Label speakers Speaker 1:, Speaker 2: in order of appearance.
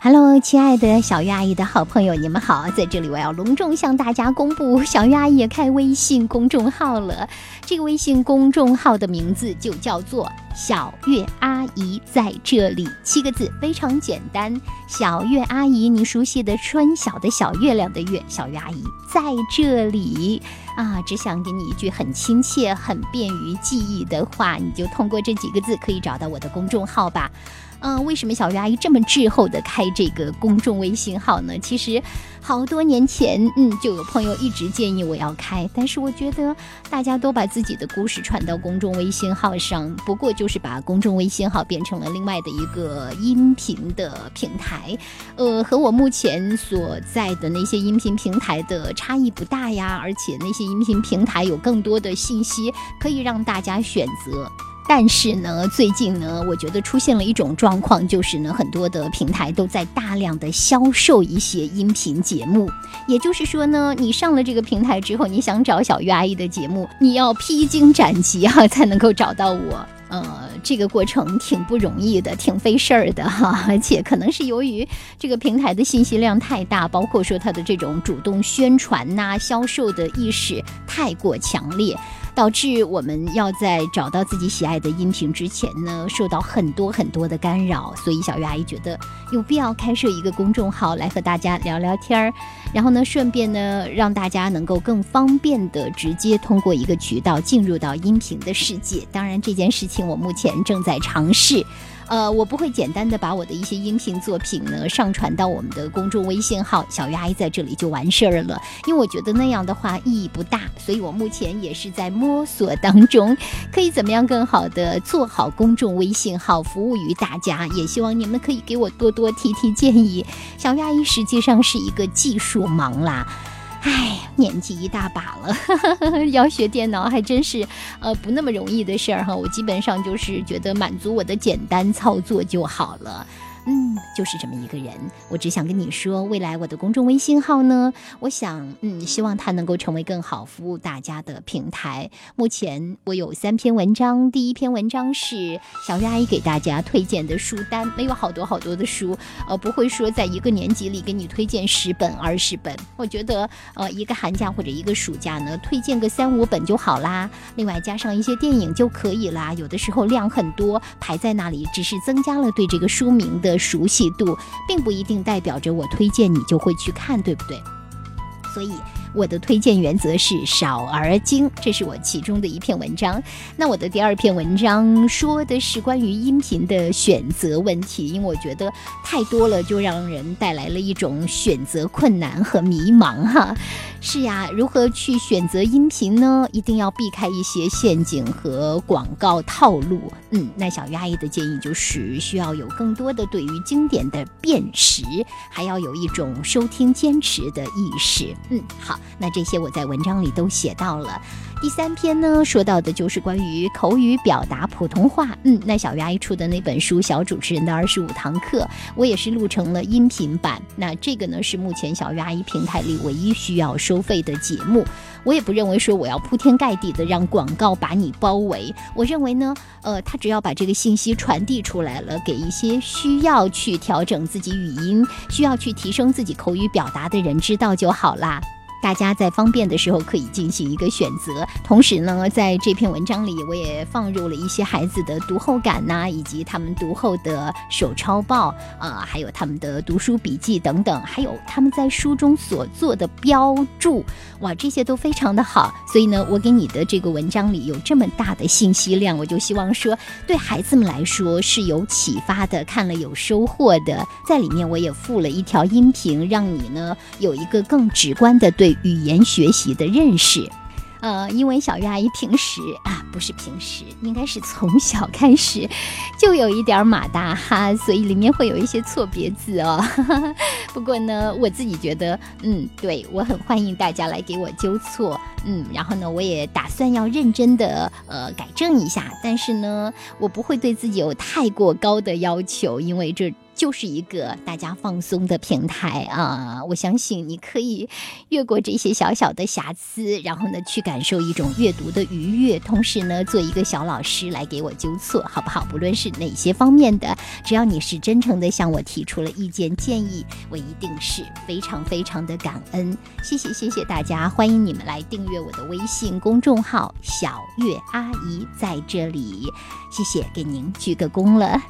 Speaker 1: Hello，亲爱的小鱼阿姨的好朋友，你们好！在这里，我要隆重向大家公布，小鱼阿姨也开微信公众号了。这个微信公众号的名字就叫做“小月阿姨在这里”，七个字，非常简单。小月阿姨，你熟悉的春晓的小月亮的月，小月阿姨在这里啊！只想给你一句很亲切、很便于记忆的话，你就通过这几个字可以找到我的公众号吧。嗯，为什么小月阿姨这么滞后的开这个公众微信号呢？其实好多年前，嗯，就有朋友一直建议我要开，但是我觉得大家都把自己的故事传到公众微信号上，不过就是把公众微信号变成了另外的一个音频的平台，呃，和我目前所在的那些音频平台的差异不大呀，而且那些音频平台有更多的信息可以让大家选择。但是呢，最近呢，我觉得出现了一种状况，就是呢，很多的平台都在大量的销售一些音频节目。也就是说呢，你上了这个平台之后，你想找小鱼阿姨的节目，你要披荆斩棘啊，才能够找到我。呃，这个过程挺不容易的，挺费事儿的哈。而且可能是由于这个平台的信息量太大，包括说它的这种主动宣传呐、销售的意识太过强烈。导致我们要在找到自己喜爱的音频之前呢，受到很多很多的干扰，所以小鱼阿姨觉得有必要开设一个公众号来和大家聊聊天儿，然后呢，顺便呢，让大家能够更方便的直接通过一个渠道进入到音频的世界。当然，这件事情我目前正在尝试。呃，我不会简单的把我的一些音频作品呢上传到我们的公众微信号“小鱼阿姨”在这里就完事儿了，因为我觉得那样的话意义不大，所以我目前也是在摸索当中，可以怎么样更好的做好公众微信号，服务于大家。也希望你们可以给我多多提提建议。小鱼阿姨实际上是一个技术盲啦。哎，年纪一大把了，要学电脑还真是，呃，不那么容易的事儿哈。我基本上就是觉得满足我的简单操作就好了。嗯，就是这么一个人。我只想跟你说，未来我的公众微信号呢，我想，嗯，希望它能够成为更好服务大家的平台。目前我有三篇文章，第一篇文章是小鱼阿姨给大家推荐的书单，没有好多好多的书，呃，不会说在一个年级里给你推荐十本、二十本。我觉得，呃，一个寒假或者一个暑假呢，推荐个三五本就好啦。另外加上一些电影就可以啦。有的时候量很多排在那里，只是增加了对这个书名的。熟悉度并不一定代表着我推荐你就会去看，对不对？所以。我的推荐原则是少而精，这是我其中的一篇文章。那我的第二篇文章说的是关于音频的选择问题，因为我觉得太多了，就让人带来了一种选择困难和迷茫哈。是呀，如何去选择音频呢？一定要避开一些陷阱和广告套路。嗯，那小鱼阿姨的建议就是需要有更多的对于经典的辨识，还要有一种收听坚持的意识。嗯，好。那这些我在文章里都写到了。第三篇呢，说到的就是关于口语表达普通话。嗯，那小鱼阿姨出的那本书《小主持人的二十五堂课》，我也是录成了音频版。那这个呢，是目前小鱼阿姨平台里唯一需要收费的节目。我也不认为说我要铺天盖地的让广告把你包围。我认为呢，呃，他只要把这个信息传递出来了，给一些需要去调整自己语音、需要去提升自己口语表达的人知道就好啦。大家在方便的时候可以进行一个选择，同时呢，在这篇文章里我也放入了一些孩子的读后感呐，以及他们读后的手抄报啊，还有他们的读书笔记等等，还有他们在书中所做的标注，哇，这些都非常的好。所以呢，我给你的这个文章里有这么大的信息量，我就希望说对孩子们来说是有启发的，看了有收获的。在里面我也附了一条音频，让你呢有一个更直观的对。语言学习的认识，呃，因为小鱼阿姨平时啊，不是平时，应该是从小开始就有一点马大哈，所以里面会有一些错别字哦。不过呢，我自己觉得，嗯，对我很欢迎大家来给我纠错，嗯，然后呢，我也打算要认真的呃改正一下，但是呢，我不会对自己有太过高的要求，因为这。就是一个大家放松的平台啊！我相信你可以越过这些小小的瑕疵，然后呢，去感受一种阅读的愉悦，同时呢，做一个小老师来给我纠错，好不好？不论是哪些方面的，只要你是真诚的向我提出了意见建议，我一定是非常非常的感恩。谢谢谢谢大家，欢迎你们来订阅我的微信公众号“小月阿姨”在这里，谢谢，给您鞠个躬了。